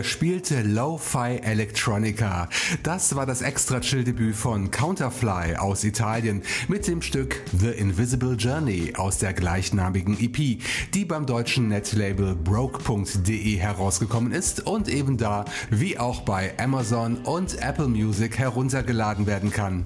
Verspielte Lo-Fi Electronica. Das war das extra Chill-Debüt von Counterfly aus Italien mit dem Stück The Invisible Journey aus der gleichnamigen EP, die beim deutschen Netlabel broke.de herausgekommen ist und eben da, wie auch bei Amazon und Apple Music heruntergeladen werden kann.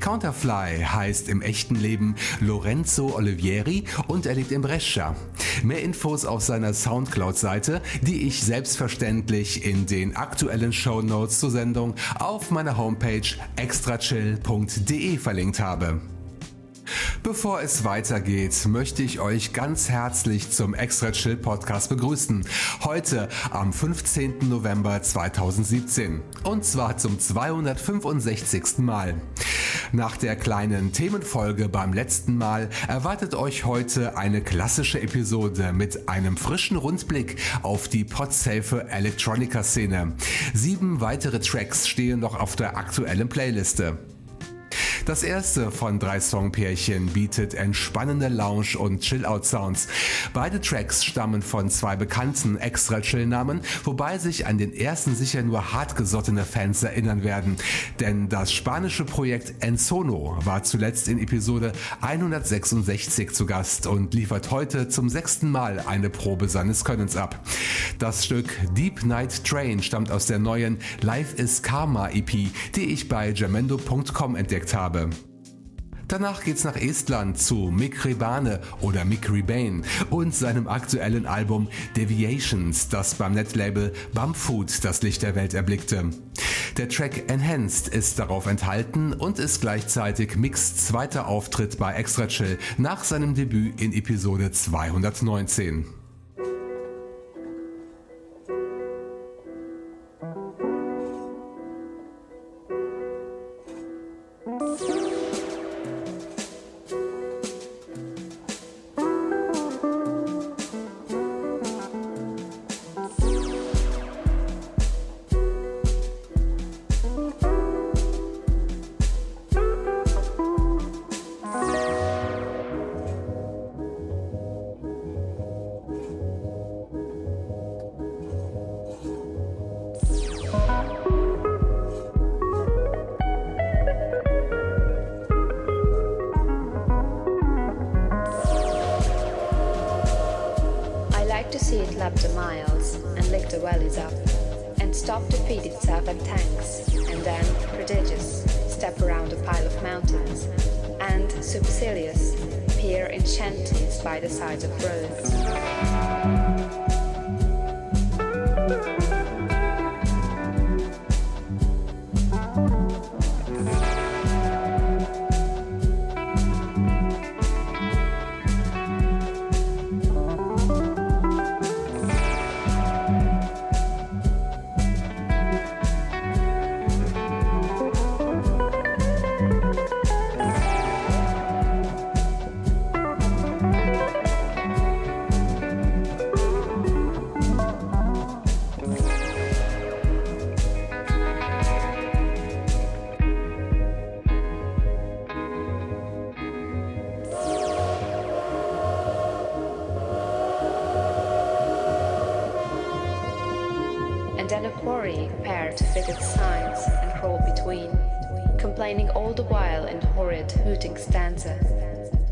Counterfly heißt im echten Leben Lorenzo Olivieri und er lebt in Brescia. Mehr Infos auf seiner Soundcloud-Seite, die ich selbstverständlich in den aktuellen Show Notes zur Sendung auf meiner Homepage extrachill.de verlinkt habe. Bevor es weitergeht, möchte ich euch ganz herzlich zum Extra Chill Podcast begrüßen. Heute am 15. November 2017. Und zwar zum 265. Mal. Nach der kleinen Themenfolge beim letzten Mal erwartet euch heute eine klassische Episode mit einem frischen Rundblick auf die podsafe Electronica Szene. Sieben weitere Tracks stehen noch auf der aktuellen Playliste. Das erste von drei Songpärchen bietet entspannende Lounge- und Chill-Out-Sounds. Beide Tracks stammen von zwei bekannten Extra-Chill-Namen, wobei sich an den ersten sicher nur hartgesottene Fans erinnern werden. Denn das spanische Projekt Ensono war zuletzt in Episode 166 zu Gast und liefert heute zum sechsten Mal eine Probe seines Könnens ab. Das Stück Deep Night Train stammt aus der neuen Life is Karma EP, die ich bei jamendo.com entdeckt habe habe. Danach geht's nach Estland zu Mick Rebane oder Mick Rebane und seinem aktuellen Album Deviations, das beim Netlabel Bumfood das Licht der Welt erblickte. Der Track Enhanced ist darauf enthalten und ist gleichzeitig Micks zweiter Auftritt bei Extra Chill nach seinem Debüt in Episode 219.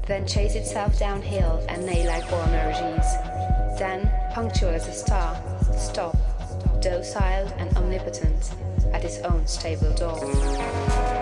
Then chase itself downhill and neigh like Boanerges. Then, punctual as a star, stop, docile and omnipotent, at its own stable door.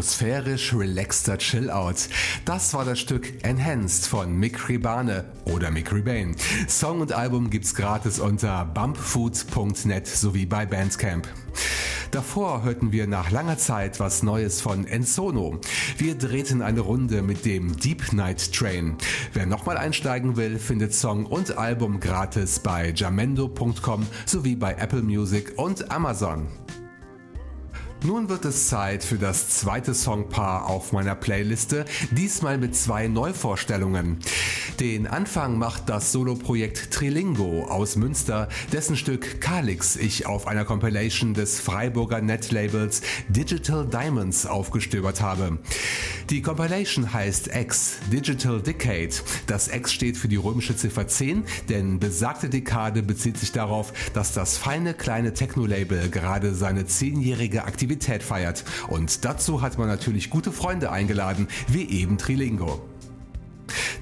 Atmosphärisch relaxter Chill-Out. Das war das Stück Enhanced von Mick Ribane oder Mick Rebane. Song und Album gibt's gratis unter bumpfood.net sowie bei Bandcamp. Davor hörten wir nach langer Zeit was Neues von Ensono. Wir drehten eine Runde mit dem Deep Night Train. Wer nochmal einsteigen will, findet Song und Album gratis bei jamendo.com sowie bei Apple Music und Amazon. Nun wird es Zeit für das zweite Songpaar auf meiner Playliste, diesmal mit zwei Neuvorstellungen. Den Anfang macht das Soloprojekt Trilingo aus Münster, dessen Stück Kalix ich auf einer Compilation des Freiburger Netlabels Digital Diamonds aufgestöbert habe. Die Compilation heißt X, Digital Decade. Das X steht für die römische Ziffer 10, denn besagte Dekade bezieht sich darauf, dass das feine kleine Techno-Label gerade seine zehnjährige Aktivität feiert. Und dazu hat man natürlich gute Freunde eingeladen, wie eben Trilingo.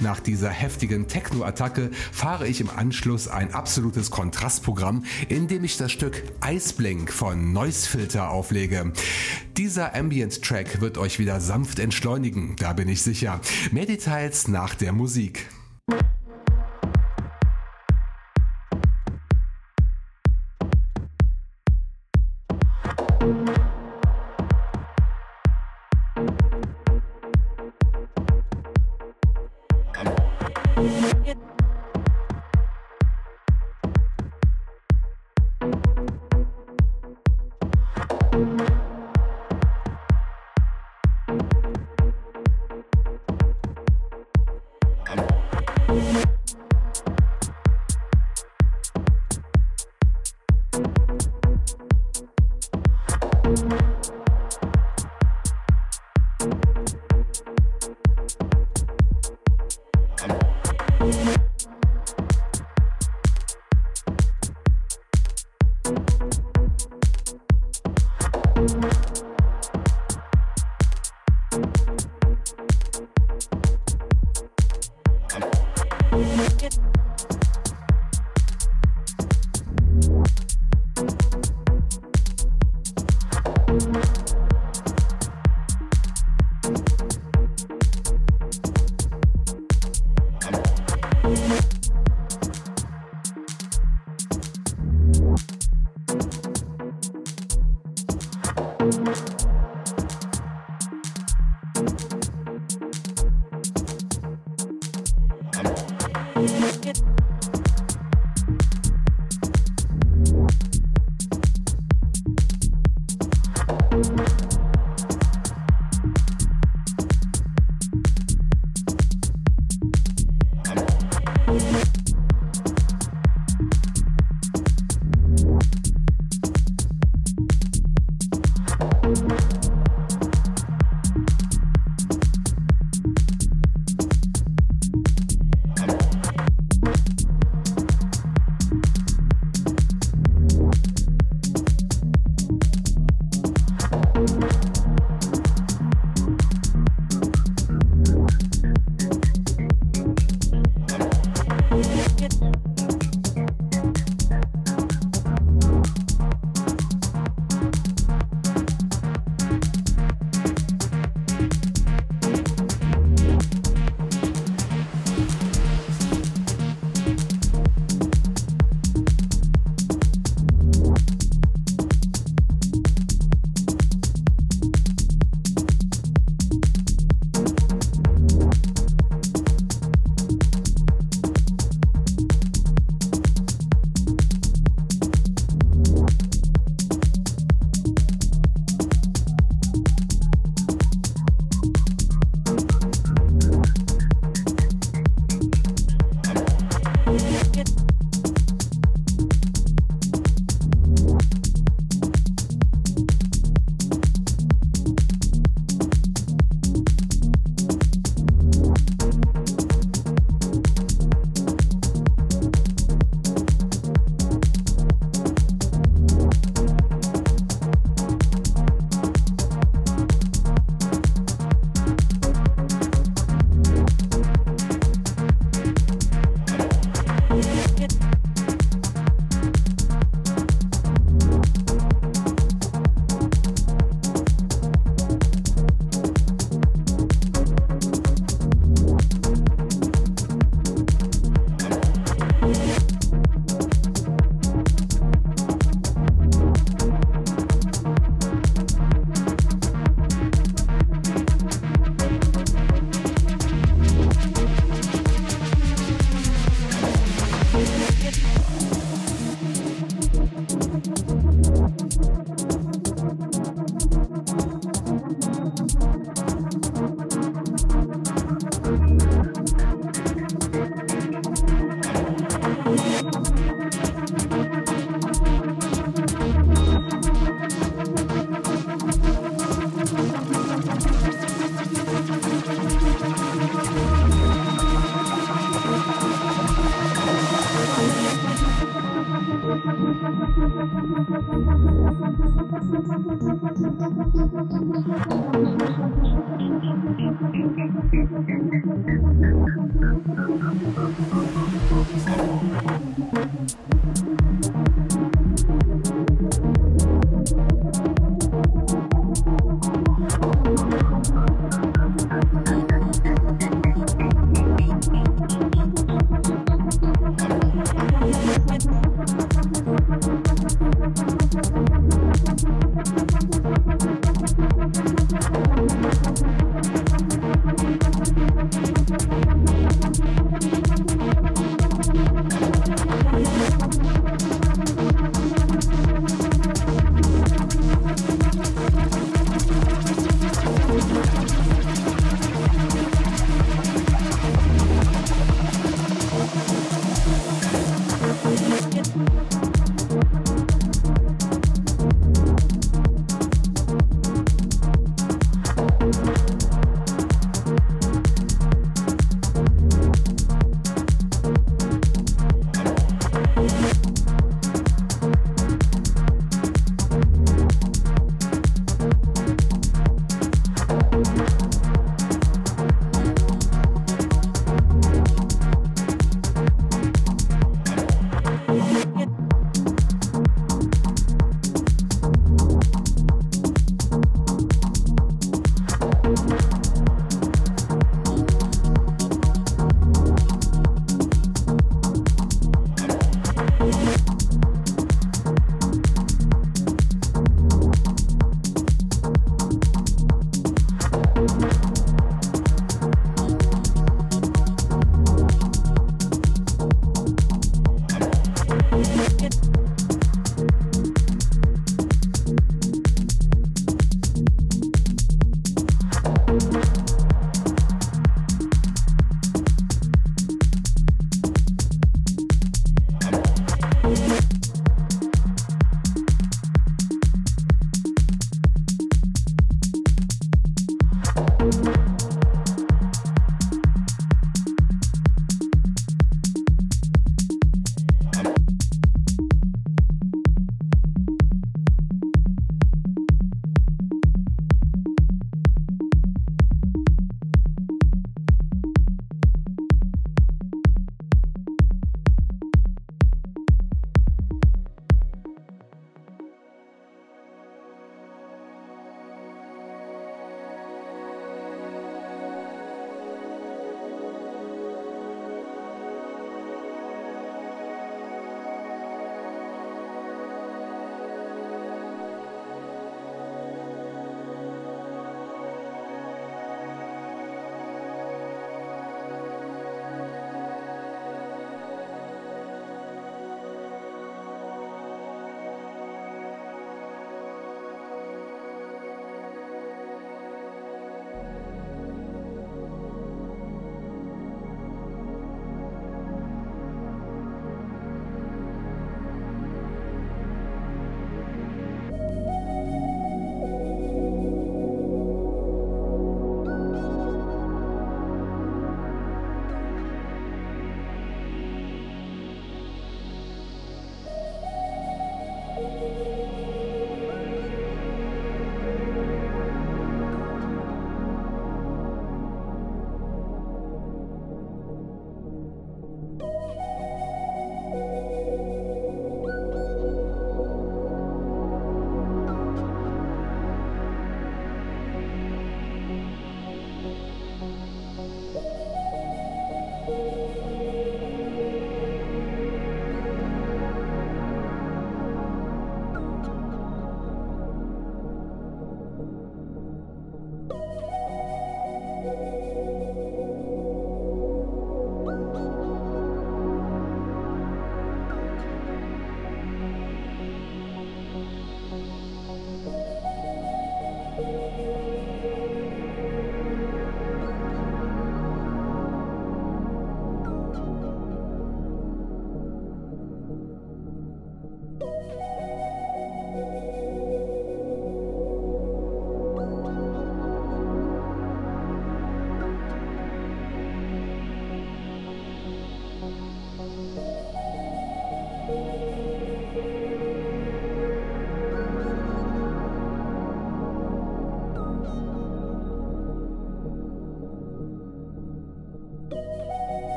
Nach dieser heftigen Techno-Attacke fahre ich im Anschluss ein absolutes Kontrastprogramm, in dem ich das Stück Iceblink von Noisefilter auflege. Dieser Ambient-Track wird euch wieder sanft entschleunigen, da bin ich sicher. Mehr Details nach der Musik.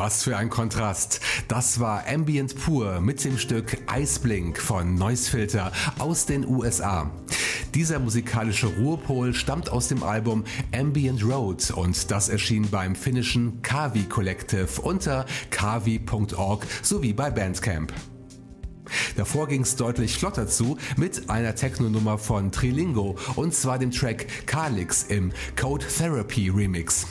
Was für ein Kontrast. Das war Ambient Pur mit dem Stück Iceblink von Noisefilter aus den USA. Dieser musikalische Ruhepol stammt aus dem Album Ambient Road und das erschien beim finnischen Kavi Collective unter kavi.org sowie bei Bandcamp. Davor ging es deutlich flotter zu mit einer Techno-Nummer von Trilingo und zwar dem Track Kalix im Code Therapy Remix.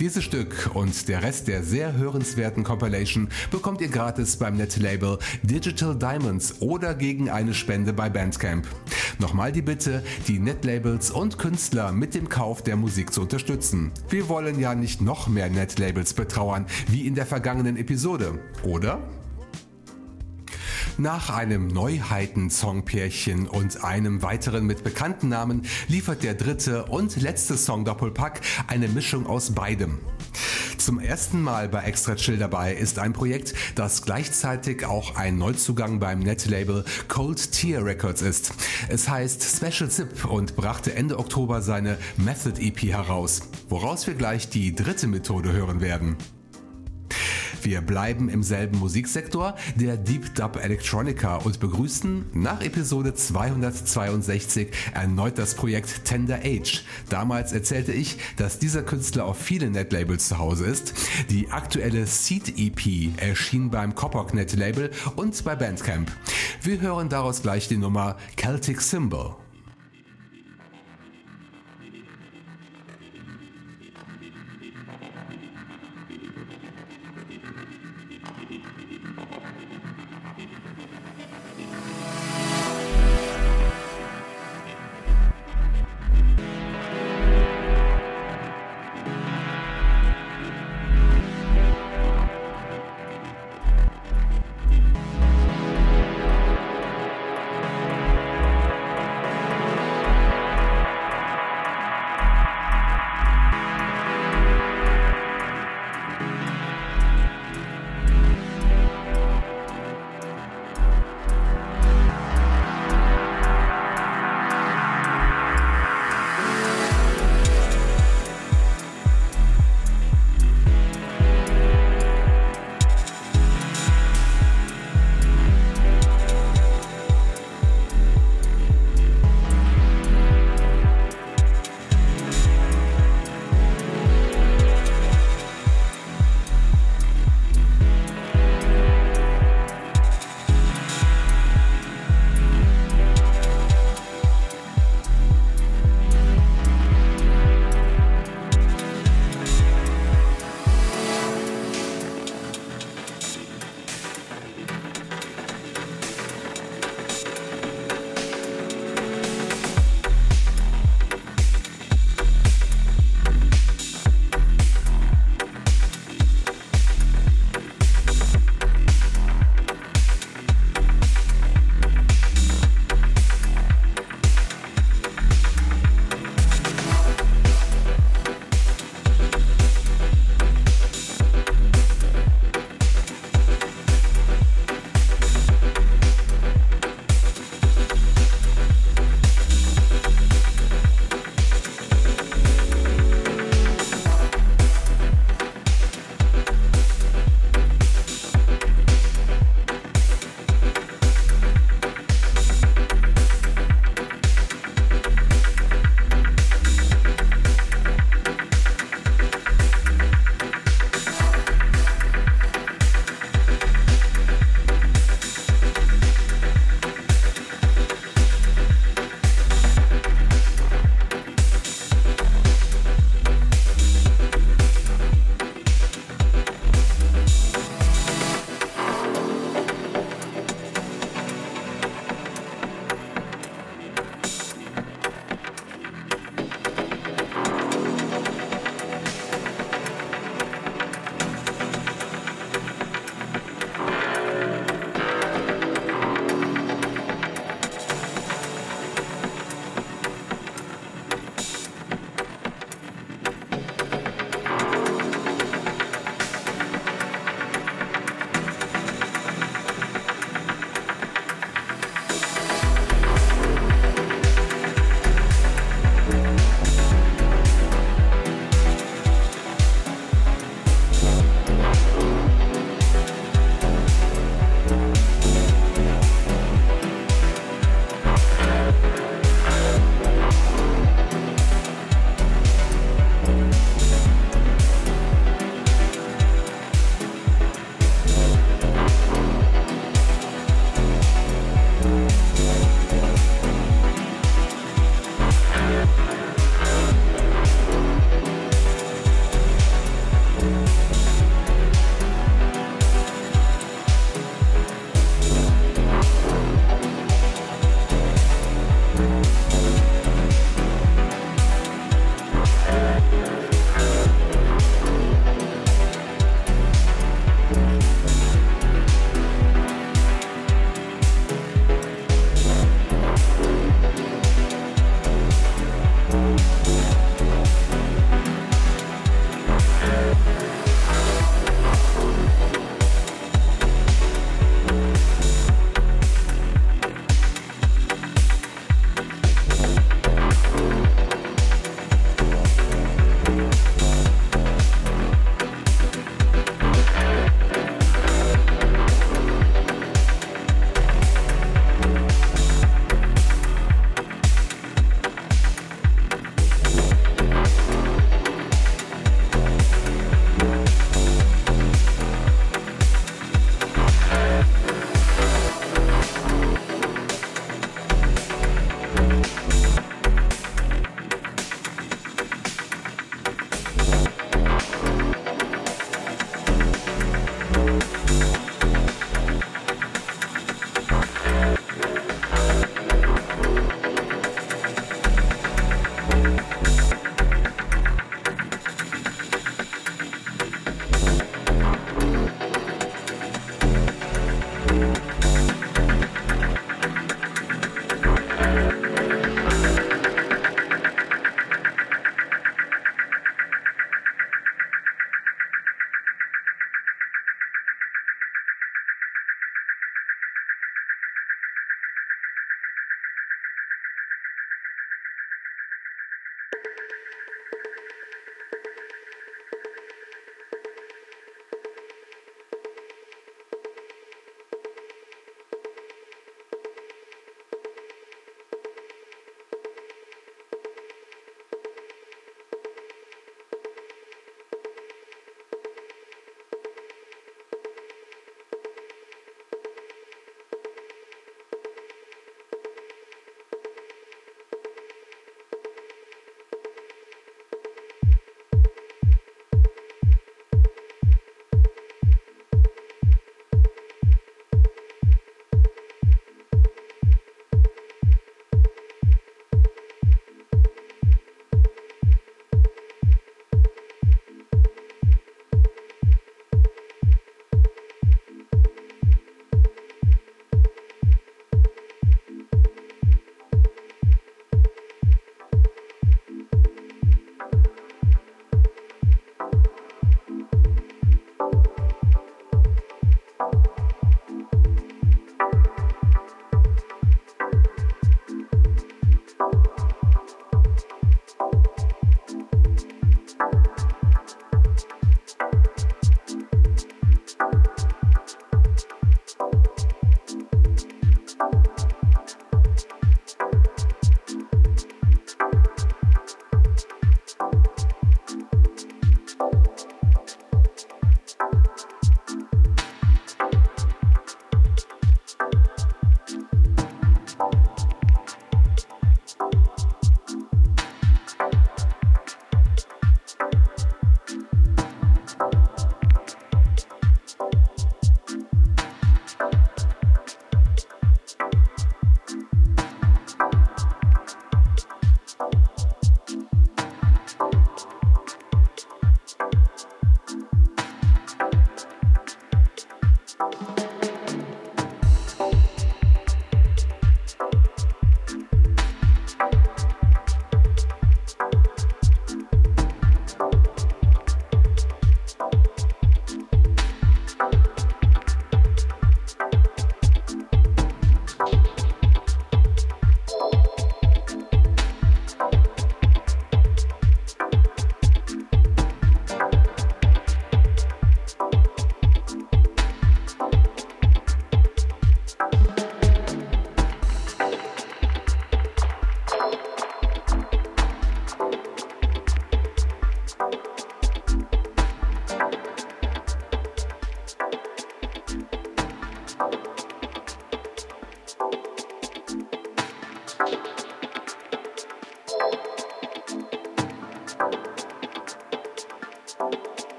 Dieses Stück und der Rest der sehr hörenswerten Compilation bekommt ihr gratis beim Netlabel Digital Diamonds oder gegen eine Spende bei Bandcamp. Nochmal die Bitte, die Netlabels und Künstler mit dem Kauf der Musik zu unterstützen. Wir wollen ja nicht noch mehr Netlabels betrauern wie in der vergangenen Episode, oder? Nach einem Neuheiten-Songpärchen und einem weiteren mit bekannten Namen liefert der dritte und letzte Song Doppelpack eine Mischung aus beidem. Zum ersten Mal bei Extra Chill dabei ist ein Projekt, das gleichzeitig auch ein Neuzugang beim Netlabel Cold Tier Records ist. Es heißt Special Zip und brachte Ende Oktober seine Method EP heraus, woraus wir gleich die dritte Methode hören werden. Wir bleiben im selben Musiksektor, der Deep Dub Electronica und begrüßen nach Episode 262 erneut das Projekt Tender Age. Damals erzählte ich, dass dieser Künstler auf vielen Netlabels zu Hause ist. Die aktuelle Seed EP erschien beim Coppock Netlabel und bei Bandcamp. Wir hören daraus gleich die Nummer Celtic Symbol.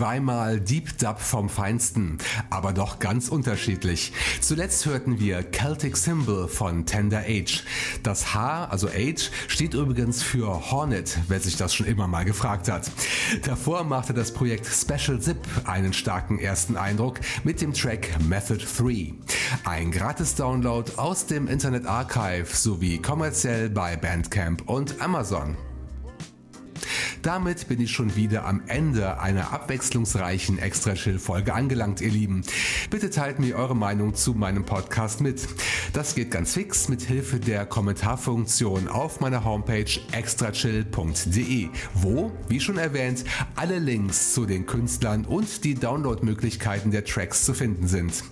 Zweimal Deep Dub vom Feinsten, aber doch ganz unterschiedlich. Zuletzt hörten wir Celtic Symbol von Tender Age. Das H, also Age, steht übrigens für Hornet, wer sich das schon immer mal gefragt hat. Davor machte das Projekt Special Zip einen starken ersten Eindruck mit dem Track Method 3. Ein gratis Download aus dem Internet Archive sowie kommerziell bei Bandcamp und Amazon. Damit bin ich schon wieder am Ende einer abwechslungsreichen Extra Chill Folge angelangt, ihr Lieben. Bitte teilt mir eure Meinung zu meinem Podcast mit. Das geht ganz fix mit Hilfe der Kommentarfunktion auf meiner Homepage extrachill.de, wo, wie schon erwähnt, alle Links zu den Künstlern und die Downloadmöglichkeiten der Tracks zu finden sind.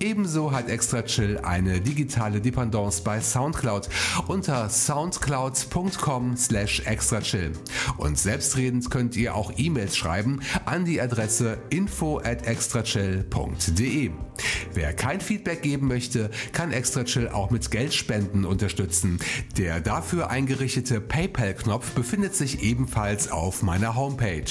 Ebenso hat Extra Chill eine digitale Dependance bei Soundcloud unter soundcloud.com slash extrachill. Und selbstredend könnt ihr auch E-Mails schreiben an die Adresse info at extrachill.de. Wer kein Feedback geben möchte, kann Extrachill auch mit Geldspenden unterstützen. Der dafür eingerichtete PayPal-Knopf befindet sich ebenfalls auf meiner Homepage.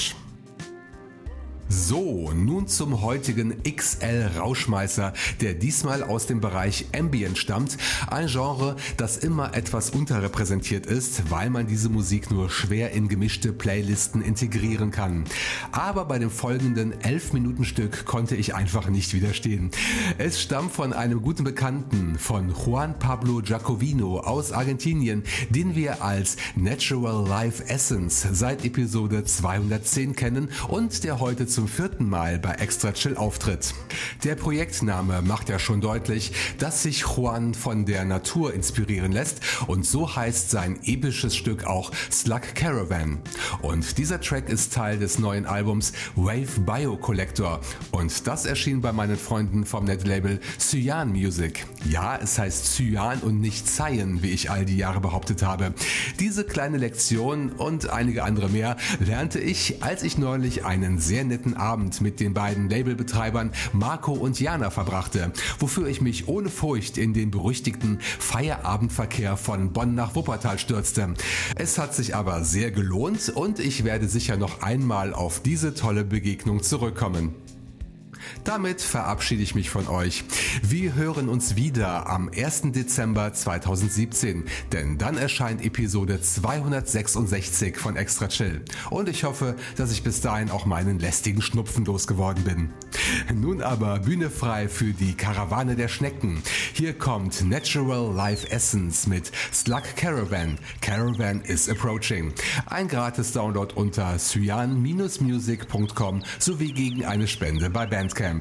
So, nun zum heutigen XL Rauschmeißer, der diesmal aus dem Bereich Ambient stammt, ein Genre, das immer etwas unterrepräsentiert ist, weil man diese Musik nur schwer in gemischte Playlisten integrieren kann. Aber bei dem folgenden 11 Minuten Stück konnte ich einfach nicht widerstehen. Es stammt von einem guten Bekannten, von Juan Pablo Giacovino aus Argentinien, den wir als Natural Life Essence seit Episode 210 kennen und der heute zum vierten Mal bei Extra Chill auftritt. Der Projektname macht ja schon deutlich, dass sich Juan von der Natur inspirieren lässt und so heißt sein episches Stück auch Slug Caravan. Und dieser Track ist Teil des neuen Albums Wave Bio Collector und das erschien bei meinen Freunden vom Netlabel Cyan Music. Ja, es heißt Cyan und nicht Cyan, wie ich all die Jahre behauptet habe. Diese kleine Lektion und einige andere mehr lernte ich, als ich neulich einen sehr netten netten Abend mit den beiden Labelbetreibern Marco und Jana verbrachte, wofür ich mich ohne Furcht in den berüchtigten Feierabendverkehr von Bonn nach Wuppertal stürzte. Es hat sich aber sehr gelohnt und ich werde sicher noch einmal auf diese tolle Begegnung zurückkommen. Damit verabschiede ich mich von euch. Wir hören uns wieder am 1. Dezember 2017, denn dann erscheint Episode 266 von Extra Chill. Und ich hoffe, dass ich bis dahin auch meinen lästigen Schnupfen losgeworden bin. Nun aber Bühne frei für die Karawane der Schnecken. Hier kommt Natural Life Essence mit Slug Caravan. Caravan is approaching. Ein gratis Download unter cyan-music.com sowie gegen eine Spende bei Bandcamp.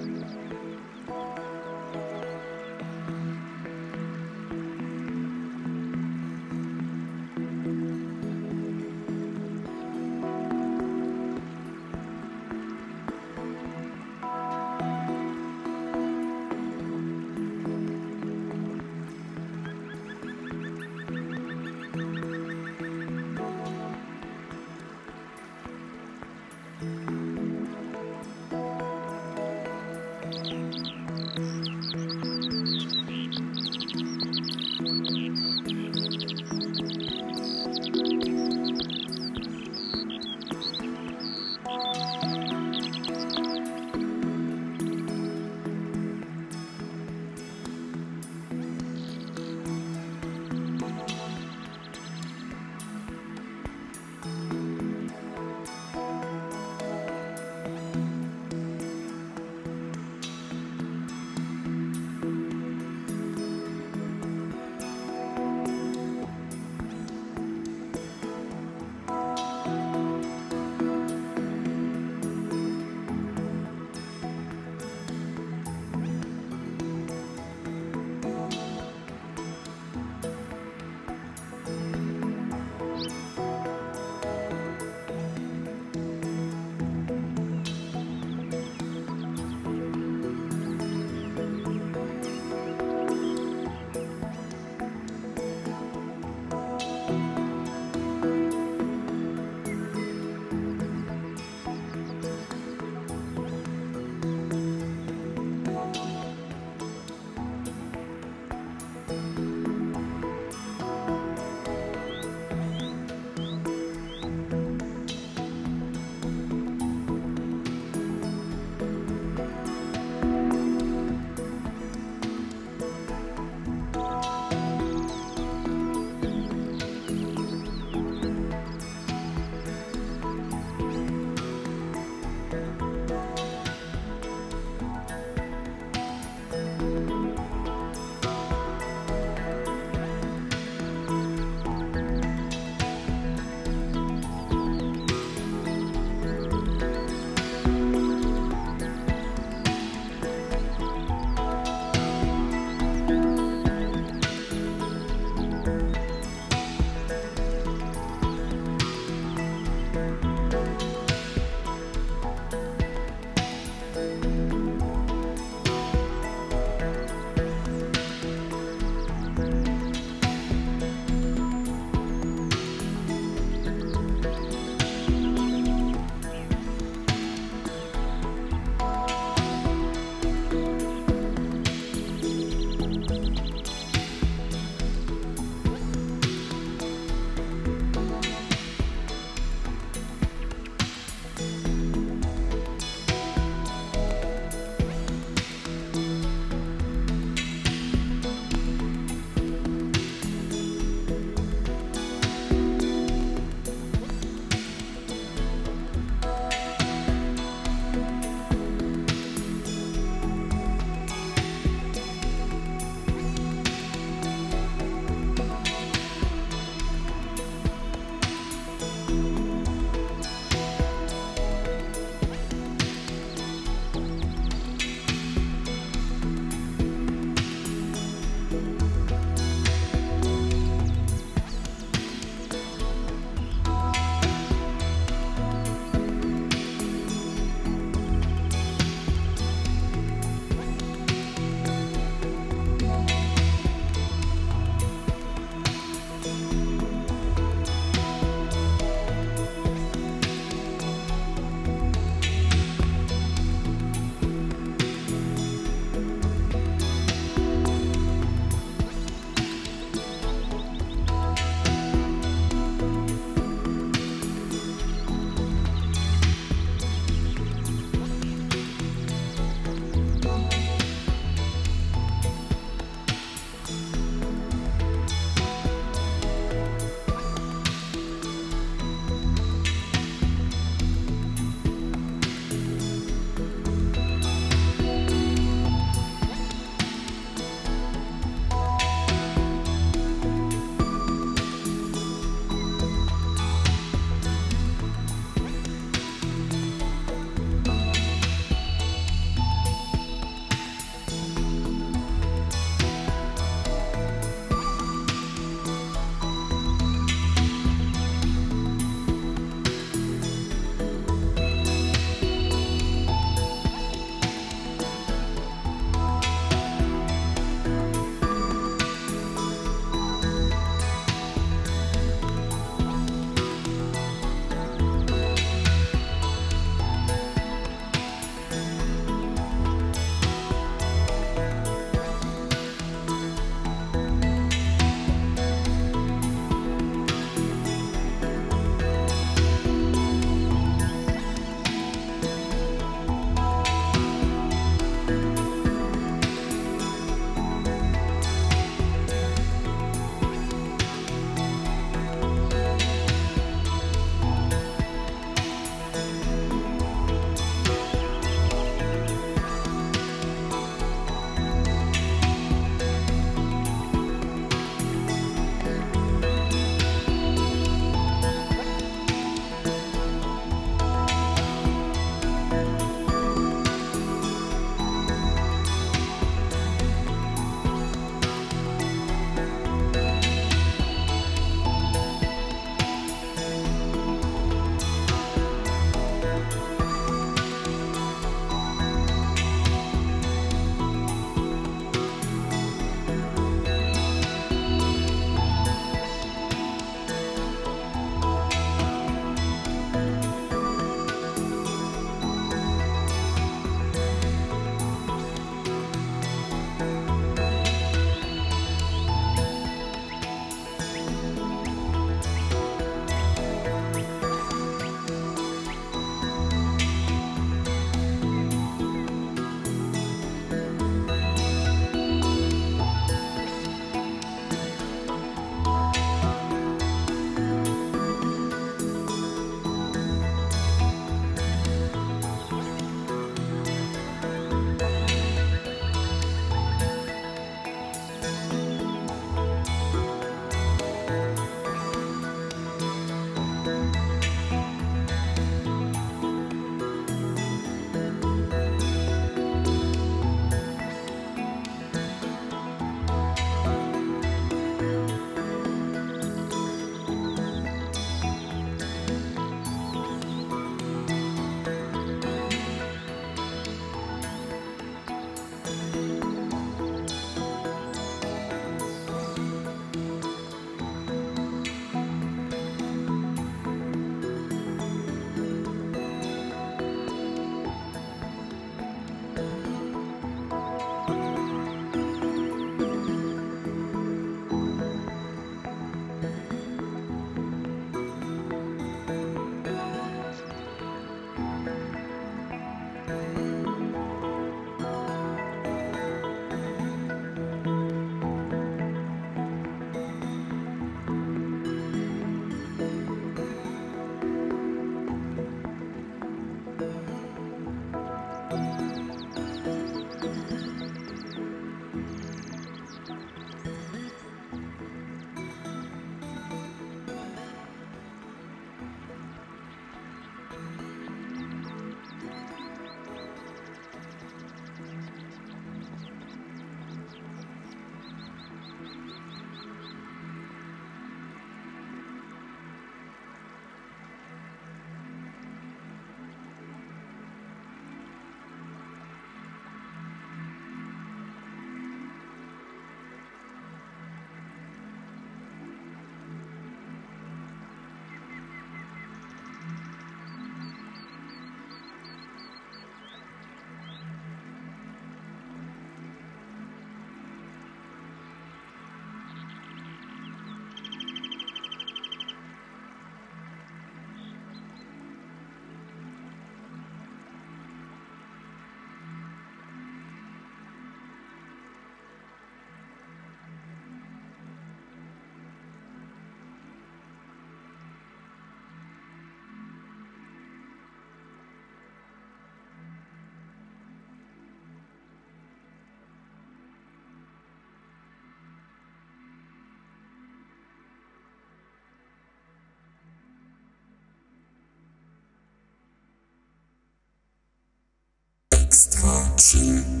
Peace.